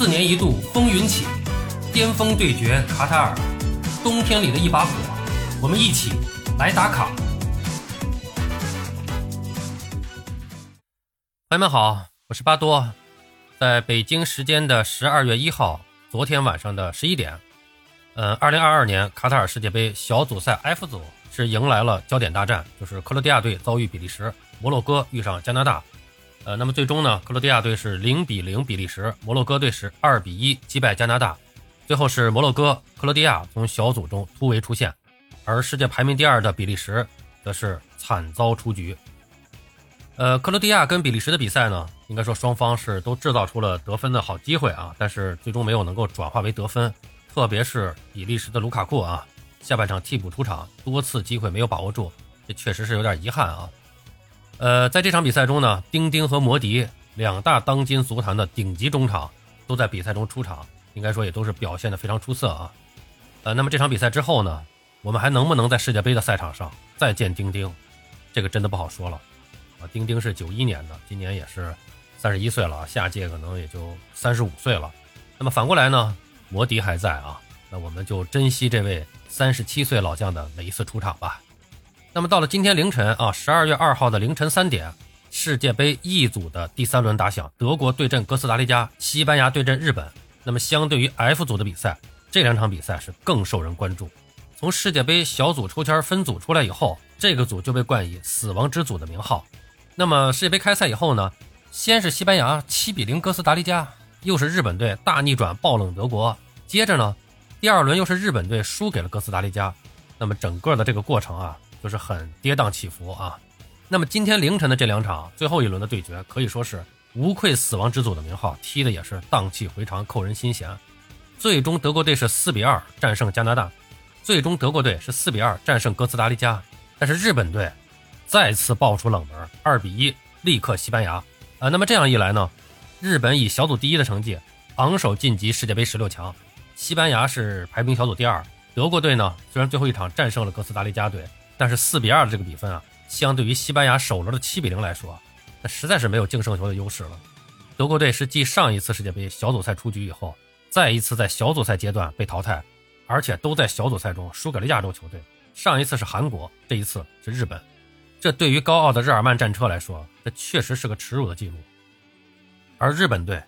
四年一度风云起，巅峰对决卡塔尔，冬天里的一把火，我们一起来打卡。朋友们好，我是巴多，在北京时间的十二月一号，昨天晚上的十一点，嗯，二零二二年卡塔尔世界杯小组赛 F 组是迎来了焦点大战，就是克罗地亚队遭遇比利时，摩洛哥遇上加拿大。呃，那么最终呢，克罗地亚队是零比零比利时，摩洛哥队是二比一击败加拿大。最后是摩洛哥、克罗地亚从小组中突围出线，而世界排名第二的比利时则是惨遭出局。呃，克罗地亚跟比利时的比赛呢，应该说双方是都制造出了得分的好机会啊，但是最终没有能够转化为得分。特别是比利时的卢卡库啊，下半场替补出场，多次机会没有把握住，这确实是有点遗憾啊。呃，在这场比赛中呢，丁丁和摩迪两大当今足坛的顶级中场都在比赛中出场，应该说也都是表现的非常出色啊。呃，那么这场比赛之后呢，我们还能不能在世界杯的赛场上再见丁丁？这个真的不好说了啊。丁丁是九一年的，今年也是三十一岁了，下届可能也就三十五岁了。那么反过来呢，摩迪还在啊，那我们就珍惜这位三十七岁老将的每一次出场吧。那么到了今天凌晨啊，十二月二号的凌晨三点，世界杯 E 组的第三轮打响，德国对阵哥斯达黎加，西班牙对阵日本。那么相对于 F 组的比赛，这两场比赛是更受人关注。从世界杯小组抽签分组出来以后，这个组就被冠以“死亡之组”的名号。那么世界杯开赛以后呢，先是西班牙七比零哥斯达黎加，又是日本队大逆转爆冷德国，接着呢，第二轮又是日本队输给了哥斯达黎加。那么整个的这个过程啊。就是很跌宕起伏啊。那么今天凌晨的这两场最后一轮的对决，可以说是无愧“死亡之组”的名号，踢的也是荡气回肠，扣人心弦。最终德国队是四比二战胜加拿大，最终德国队是四比二战胜哥斯达黎加。但是日本队再次爆出冷门，二比一力克西班牙。啊，那么这样一来呢，日本以小组第一的成绩昂首晋级世界杯十六强，西班牙是排名小组第二。德国队呢，虽然最后一场战胜了哥斯达黎加队。但是四比二的这个比分啊，相对于西班牙首轮的七比零来说，那实在是没有净胜球的优势了。德国队是继上一次世界杯小组赛出局以后，再一次在小组赛阶段被淘汰，而且都在小组赛中输给了亚洲球队。上一次是韩国，这一次是日本。这对于高傲的日耳曼战车来说，这确实是个耻辱的记录。而日本队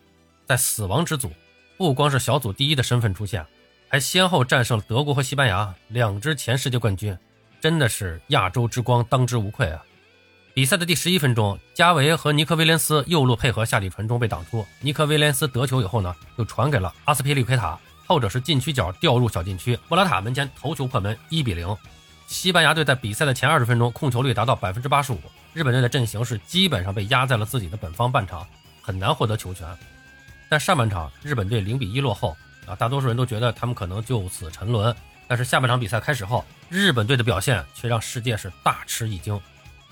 在死亡之组，不光是小组第一的身份出现，还先后战胜了德国和西班牙两支前世界冠军。真的是亚洲之光，当之无愧啊！比赛的第十一分钟，加维和尼克威廉斯右路配合下底传中被挡出，尼克威廉斯得球以后呢，又传给了阿斯皮利奎塔，后者是禁区角掉入小禁区，莫拉塔门前头球破门，一比零。西班牙队在比赛的前二十分钟控球率达到百分之八十五，日本队的阵型是基本上被压在了自己的本方半场，很难获得球权。但上半场日本队零比一落后啊，大多数人都觉得他们可能就此沉沦。但是下半场比赛开始后，日本队的表现却让世界是大吃一惊。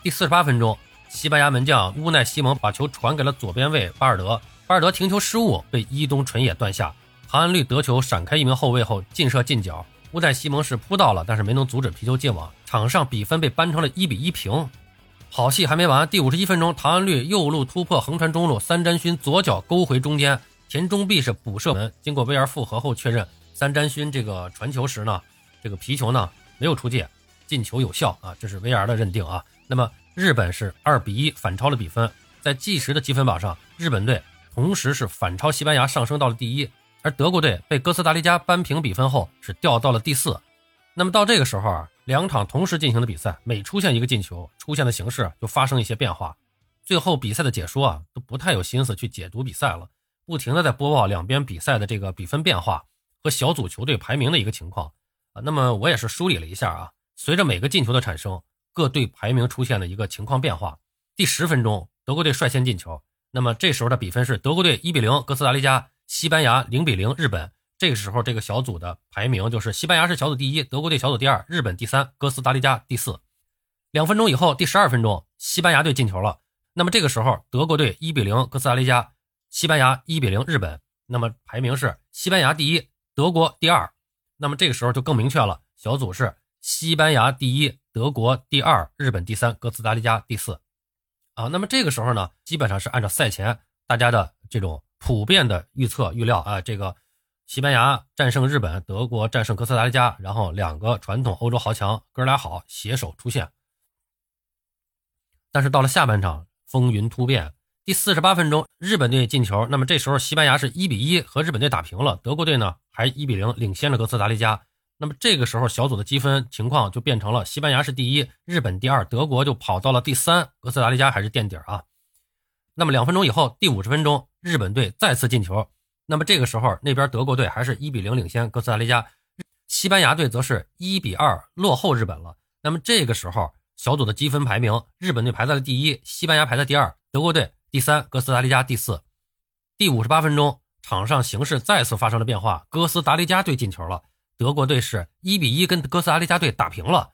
第四十八分钟，西班牙门将乌奈西蒙把球传给了左边卫巴尔德，巴尔德停球失误被伊东纯也断下，唐安绿得球闪开一名后卫后劲射近角，乌奈西蒙是扑到了，但是没能阻止皮球进网，场上比分被扳成了一比一平。好戏还没完，第五十一分钟，唐安绿右路突破横传中路，三詹勋左脚勾回中间，田中碧是补射门，经过 VR 复核后确认。三詹勋这个传球时呢，这个皮球呢没有出界，进球有效啊，这是 VR 的认定啊。那么日本是二比一反超了比分，在计时的积分榜上，日本队同时是反超西班牙上升到了第一，而德国队被哥斯达黎加扳平比分后是掉到了第四。那么到这个时候啊，两场同时进行的比赛，每出现一个进球，出现的形式就发生一些变化。最后比赛的解说啊都不太有心思去解读比赛了，不停的在播报两边比赛的这个比分变化。和小组球队排名的一个情况啊，那么我也是梳理了一下啊，随着每个进球的产生，各队排名出现了一个情况变化。第十分钟，德国队率先进球，那么这时候的比分是德国队一比零哥斯达黎加，西班牙零比零日本。这个时候这个小组的排名就是西班牙是小组第一，德国队小组第二，日本第三，哥斯达黎加第四。两分钟以后，第十二分钟，西班牙队进球了，那么这个时候德国队一比零哥斯达黎加，西班牙一比零日本，那么排名是西班牙第一。德国第二，那么这个时候就更明确了，小组是西班牙第一，德国第二，日本第三，哥斯达黎加第四，啊，那么这个时候呢，基本上是按照赛前大家的这种普遍的预测预料啊，这个西班牙战胜日本，德国战胜哥斯达黎加，然后两个传统欧洲豪强哥俩好携手出现。但是到了下半场，风云突变。第四十八分钟，日本队进球，那么这时候西班牙是一比一和日本队打平了，德国队呢还一比零领先了哥斯达黎加。那么这个时候小组的积分情况就变成了西班牙是第一，日本第二，德国就跑到了第三，哥斯达黎加还是垫底啊。那么两分钟以后，第五十分钟，日本队再次进球，那么这个时候那边德国队还是一比零领先哥斯达黎加，西班牙队则是一比二落后日本了。那么这个时候。小组的积分排名，日本队排在了第一，西班牙排在第二，德国队第三，哥斯达黎加第四。第五十八分钟，场上形势再次发生了变化，哥斯达黎加队进球了，德国队是一比一跟哥斯达黎加队打平了，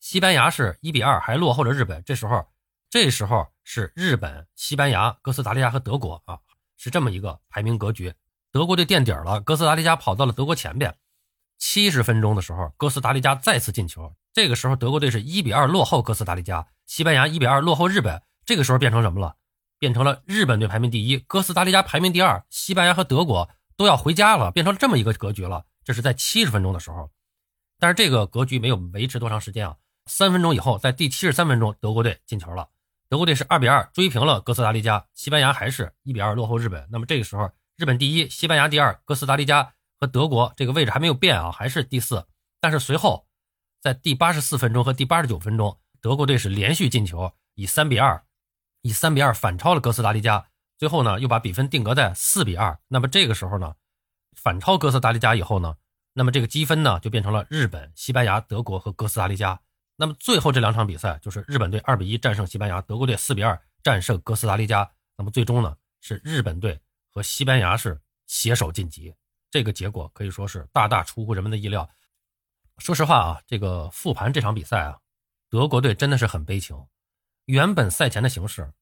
西班牙是一比二还落后着日本。这时候，这时候是日本、西班牙、哥斯达黎加和德国啊，是这么一个排名格局。德国队垫底了，哥斯达黎加跑到了德国前边。七十分钟的时候，哥斯达黎加再次进球。这个时候，德国队是一比二落后哥斯达黎加，西班牙一比二落后日本。这个时候变成什么了？变成了日本队排名第一，哥斯达黎加排名第二，西班牙和德国都要回家了，变成了这么一个格局了。这是在七十分钟的时候，但是这个格局没有维持多长时间啊。三分钟以后，在第七十三分钟，德国队进球了，德国队是二比二追平了哥斯达黎加，西班牙还是一比二落后日本。那么这个时候，日本第一，西班牙第二，哥斯达黎加。和德国这个位置还没有变啊，还是第四。但是随后，在第八十四分钟和第八十九分钟，德国队是连续进球，以三比二，以三比二反超了哥斯达黎加。最后呢，又把比分定格在四比二。那么这个时候呢，反超哥斯达黎加以后呢，那么这个积分呢就变成了日本、西班牙、德国和哥斯达黎加。那么最后这两场比赛就是日本队二比一战胜西班牙，德国队四比二战胜哥斯达黎加。那么最终呢，是日本队和西班牙是携手晋级。这个结果可以说是大大出乎人们的意料。说实话啊，这个复盘这场比赛啊，德国队真的是很悲情。原本赛前的形势，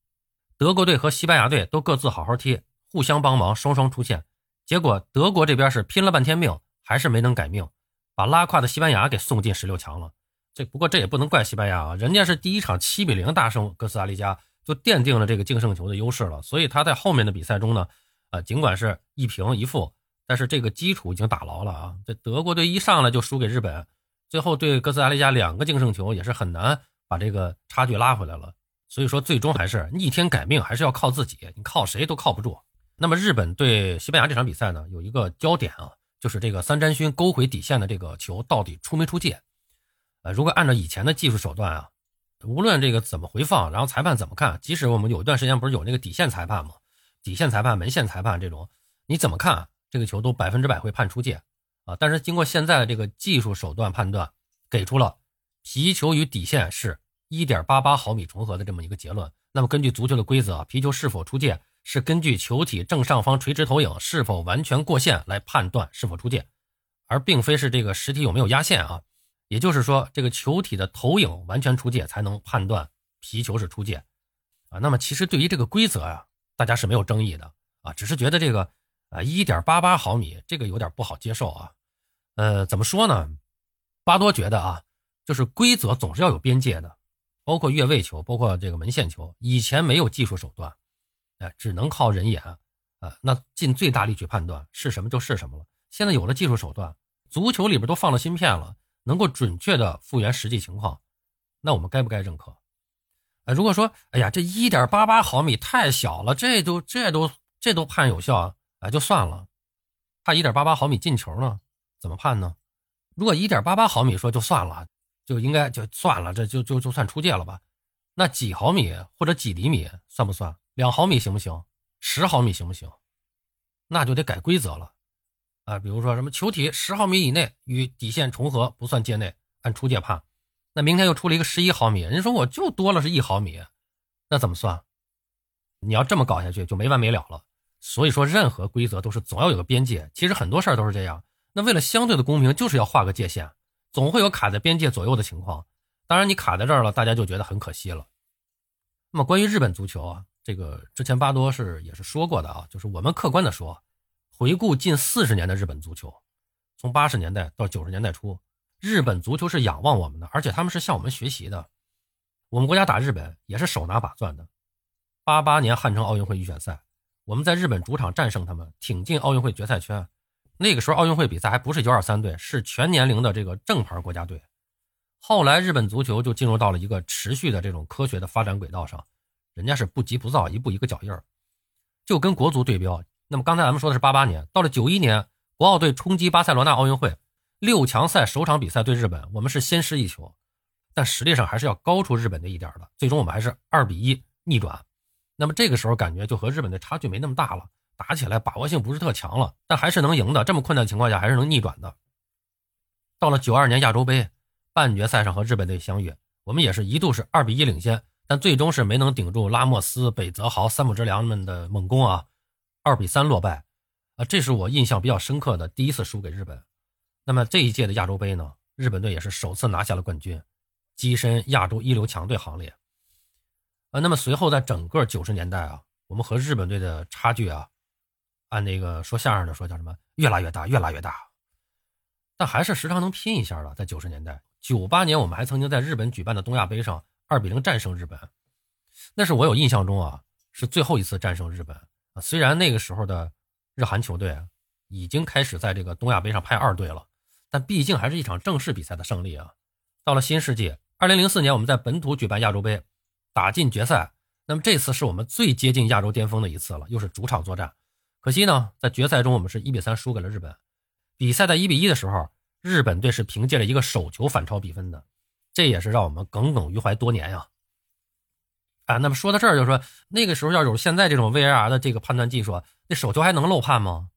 德国队和西班牙队都各自好好踢，互相帮忙，双双出线。结果德国这边是拼了半天命，还是没能改命，把拉胯的西班牙给送进十六强了。这不过这也不能怪西班牙啊，人家是第一场七比零大胜哥斯达黎加，就奠定了这个净胜球的优势了。所以他在后面的比赛中呢，啊，尽管是一平一负。但是这个基础已经打牢了啊！这德国队一上来就输给日本，最后对哥斯达黎加两个净胜球也是很难把这个差距拉回来了。所以说，最终还是逆天改命，还是要靠自己，你靠谁都靠不住。那么日本对西班牙这场比赛呢，有一个焦点啊，就是这个三詹勋勾回底线的这个球到底出没出界？呃，如果按照以前的技术手段啊，无论这个怎么回放，然后裁判怎么看，即使我们有一段时间不是有那个底线裁判吗？底线裁判、门线裁判这种，你怎么看？这个球都百分之百会判出界啊！但是经过现在的这个技术手段判断，给出了皮球与底线是1.88毫米重合的这么一个结论。那么根据足球的规则啊，皮球是否出界是根据球体正上方垂直投影是否完全过线来判断是否出界，而并非是这个实体有没有压线啊。也就是说，这个球体的投影完全出界才能判断皮球是出界啊。那么其实对于这个规则呀，大家是没有争议的啊，只是觉得这个。啊，一点八八毫米，这个有点不好接受啊。呃，怎么说呢？巴多觉得啊，就是规则总是要有边界的，包括越位球，包括这个门线球，以前没有技术手段，哎，只能靠人眼啊，那尽最大力去判断是什么就是什么了。现在有了技术手段，足球里边都放了芯片了，能够准确的复原实际情况，那我们该不该认可？哎，如果说，哎呀，这一点八八毫米太小了，这都这都这都判有效啊？哎，就算了，他一点八八毫米进球呢，怎么判呢？如果一点八八毫米说就算了，就应该就算了，这就就就算出界了吧？那几毫米或者几厘米算不算？两毫米行不行？十毫米行不行？那就得改规则了啊！比如说什么球体十毫米以内与底线重合不算界内，按出界判。那明天又出了一个十一毫米，人家说我就多了是一毫米，那怎么算？你要这么搞下去就没完没了了。所以说，任何规则都是总要有个边界。其实很多事儿都是这样。那为了相对的公平，就是要画个界限，总会有卡在边界左右的情况。当然，你卡在这儿了，大家就觉得很可惜了。那么，关于日本足球啊，这个之前巴多是也是说过的啊，就是我们客观的说，回顾近四十年的日本足球，从八十年代到九十年代初，日本足球是仰望我们的，而且他们是向我们学习的。我们国家打日本也是手拿把攥的。八八年汉城奥运会预选赛。我们在日本主场战胜他们，挺进奥运会决赛圈。那个时候奥运会比赛还不是 U23 队，是全年龄的这个正牌国家队。后来日本足球就进入到了一个持续的这种科学的发展轨道上，人家是不急不躁，一步一个脚印儿，就跟国足对标。那么刚才咱们说的是八八年，到了九一年，国奥队冲击巴塞罗那奥运会六强赛首场比赛对日本，我们是先失一球，但实力上还是要高出日本的一点的。最终我们还是二比一逆转。那么这个时候感觉就和日本的差距没那么大了，打起来把握性不是特强了，但还是能赢的。这么困难的情况下还是能逆转的。到了九二年亚洲杯半决赛上和日本队相遇，我们也是一度是二比一领先，但最终是没能顶住拉莫斯、北泽豪、三浦知良们的猛攻啊，二比三落败。啊，这是我印象比较深刻的第一次输给日本。那么这一届的亚洲杯呢，日本队也是首次拿下了冠军，跻身亚洲一流强队行列。啊，那么随后在整个九十年代啊，我们和日本队的差距啊，按那个说相声的说叫什么，越来越大，越来越大。但还是时常能拼一下的。在九十年代，九八年我们还曾经在日本举办的东亚杯上二比零战胜日本，那是我有印象中啊是最后一次战胜日本啊。虽然那个时候的日韩球队已经开始在这个东亚杯上派二队了，但毕竟还是一场正式比赛的胜利啊。到了新世纪，二零零四年我们在本土举办亚洲杯。打进决赛，那么这次是我们最接近亚洲巅峰的一次了，又是主场作战。可惜呢，在决赛中我们是一比三输给了日本。比赛在一比一的时候，日本队是凭借了一个手球反超比分的，这也是让我们耿耿于怀多年呀。啊，那么说到这儿，就是说那个时候要有现在这种 VAR 的这个判断技术，那手球还能漏判吗？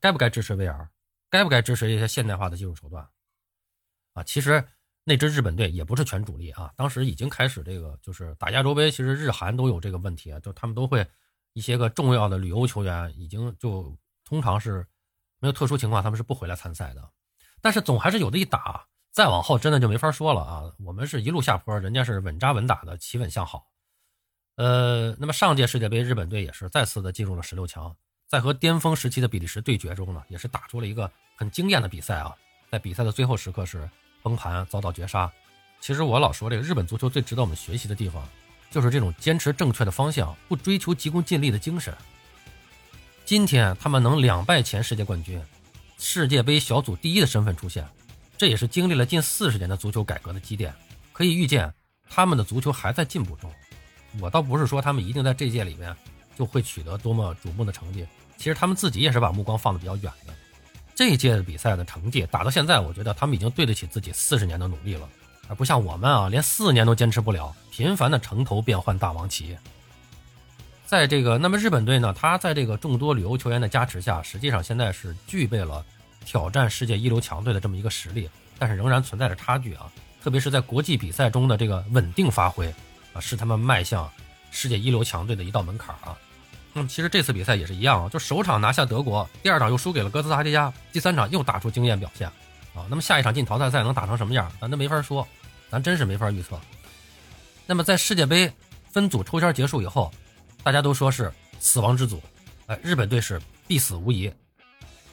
该不该支持 VAR？该不该支持一些现代化的技术手段？啊，其实。那支日本队也不是全主力啊，当时已经开始这个就是打亚洲杯，其实日韩都有这个问题啊，就他们都会一些个重要的旅游球员已经就通常是没有特殊情况，他们是不回来参赛的。但是总还是有的一打，再往后真的就没法说了啊。我们是一路下坡，人家是稳扎稳打的企稳向好。呃，那么上届世界杯日本队也是再次的进入了十六强，在和巅峰时期的比利时对决中呢，也是打出了一个很惊艳的比赛啊。在比赛的最后时刻是。崩盘遭到绝杀，其实我老说这个日本足球最值得我们学习的地方，就是这种坚持正确的方向，不追求急功近利的精神。今天他们能两败前世界冠军、世界杯小组第一的身份出现，这也是经历了近四十年的足球改革的积淀。可以预见，他们的足球还在进步中。我倒不是说他们一定在这届里面就会取得多么瞩目的成绩，其实他们自己也是把目光放得比较远的。这一届的比赛的成绩打到现在，我觉得他们已经对得起自己四十年的努力了，而不像我们啊，连四年都坚持不了，频繁的城头变换大王旗。在这个，那么日本队呢，他在这个众多旅游球员的加持下，实际上现在是具备了挑战世界一流强队的这么一个实力，但是仍然存在着差距啊，特别是在国际比赛中的这个稳定发挥啊，是他们迈向世界一流强队的一道门槛啊。那么其实这次比赛也是一样啊，就首场拿下德国，第二场又输给了哥斯达黎加，第三场又打出惊艳表现，啊，那么下一场进淘汰赛能打成什么样，咱都没法说，咱真是没法预测。那么在世界杯分组抽签结束以后，大家都说是死亡之组，哎，日本队是必死无疑。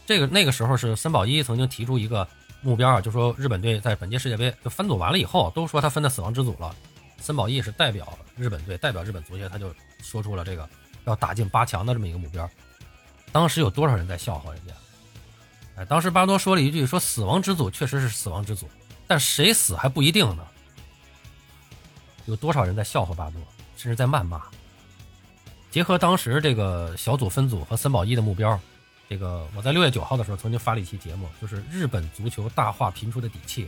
这个那个时候是森保一曾经提出一个目标啊，就说日本队在本届世界杯就分组完了以后，都说他分在死亡之组了，森保一是代表日本队，代表日本足协，他就说出了这个。要打进八强的这么一个目标，当时有多少人在笑话人家？哎，当时巴多说了一句：“说死亡之组确实是死亡之组，但谁死还不一定呢。”有多少人在笑话巴多，甚至在谩骂？结合当时这个小组分组和森保一的目标，这个我在六月九号的时候曾经发了一期节目，就是日本足球大化频出的底气，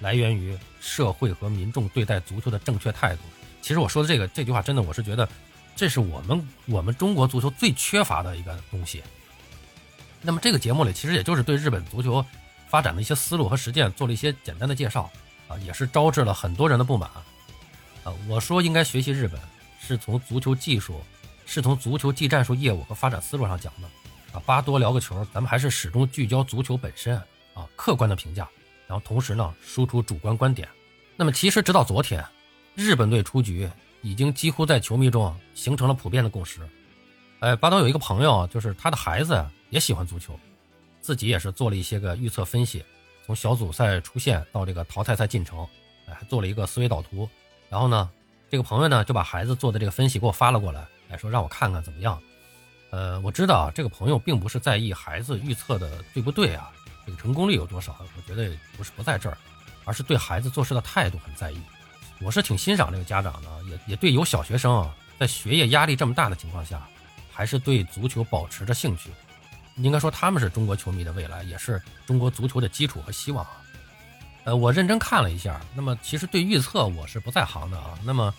来源于社会和民众对待足球的正确态度。其实我说的这个这句话，真的我是觉得。这是我们我们中国足球最缺乏的一个东西。那么这个节目里，其实也就是对日本足球发展的一些思路和实践做了一些简单的介绍啊，也是招致了很多人的不满啊。我说应该学习日本，是从足球技术，是从足球技战术业务和发展思路上讲的啊。巴多聊个球，咱们还是始终聚焦足球本身啊，客观的评价，然后同时呢输出主观观点。那么其实直到昨天，日本队出局。已经几乎在球迷中形成了普遍的共识。哎，巴多有一个朋友，就是他的孩子也喜欢足球，自己也是做了一些个预测分析，从小组赛出线到这个淘汰赛进程，哎，还做了一个思维导图。然后呢，这个朋友呢就把孩子做的这个分析给我发了过来，哎，说让我看看怎么样。呃，我知道这个朋友并不是在意孩子预测的对不对啊，这个成功率有多少，我觉得不是不在这儿，而是对孩子做事的态度很在意。我是挺欣赏这个家长的，也也对有小学生啊，在学业压力这么大的情况下，还是对足球保持着兴趣。应该说他们是中国球迷的未来，也是中国足球的基础和希望啊。呃，我认真看了一下，那么其实对预测我是不在行的啊。那么，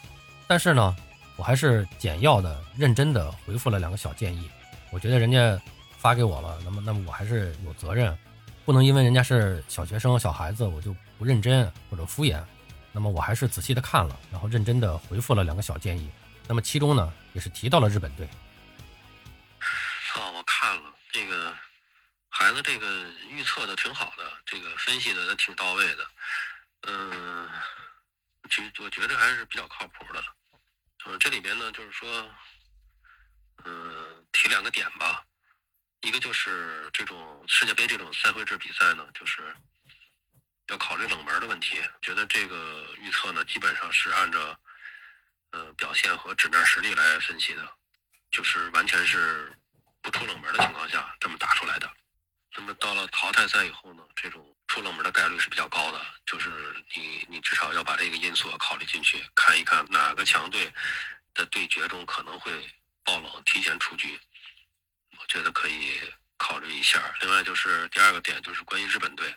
但是呢，我还是简要的、认真的回复了两个小建议。我觉得人家发给我了，那么那么我还是有责任，不能因为人家是小学生、小孩子，我就不认真或者敷衍。那么我还是仔细的看了，然后认真的回复了两个小建议。那么其中呢，也是提到了日本队。孩子这个预测的挺好的，这个分析的挺到位的，嗯，其实我觉得还是比较靠谱的。嗯，这里边呢，就是说，嗯，提两个点吧。一个就是这种世界杯这种赛会制比赛呢，就是要考虑冷门的问题。觉得这个预测呢，基本上是按照呃表现和纸面实力来分析的，就是完全是不出冷门的情况下这么打出来的。那么到了淘汰赛以后呢，这种出冷门的概率是比较高的，就是你你至少要把这个因素考虑进去，看一看哪个强队的对决中可能会爆冷提前出局，我觉得可以考虑一下。另外就是第二个点就是关于日本队，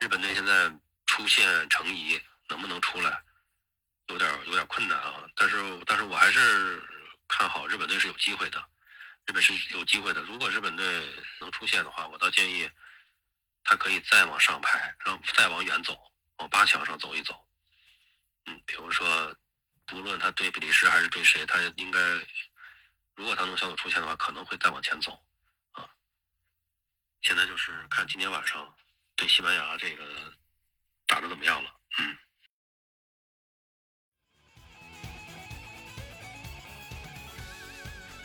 日本队现在出现成疑，能不能出来，有点有点困难啊。但是但是我还是看好日本队是有机会的。日本是有机会的。如果日本队能出现的话，我倒建议他可以再往上排，让再往远走，往八强上走一走。嗯，比如说，不论他对比利时还是对谁，他应该，如果他能小组出线的话，可能会再往前走。啊，现在就是看今天晚上对西班牙这个打的怎么样了。嗯。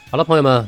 好了，朋友们。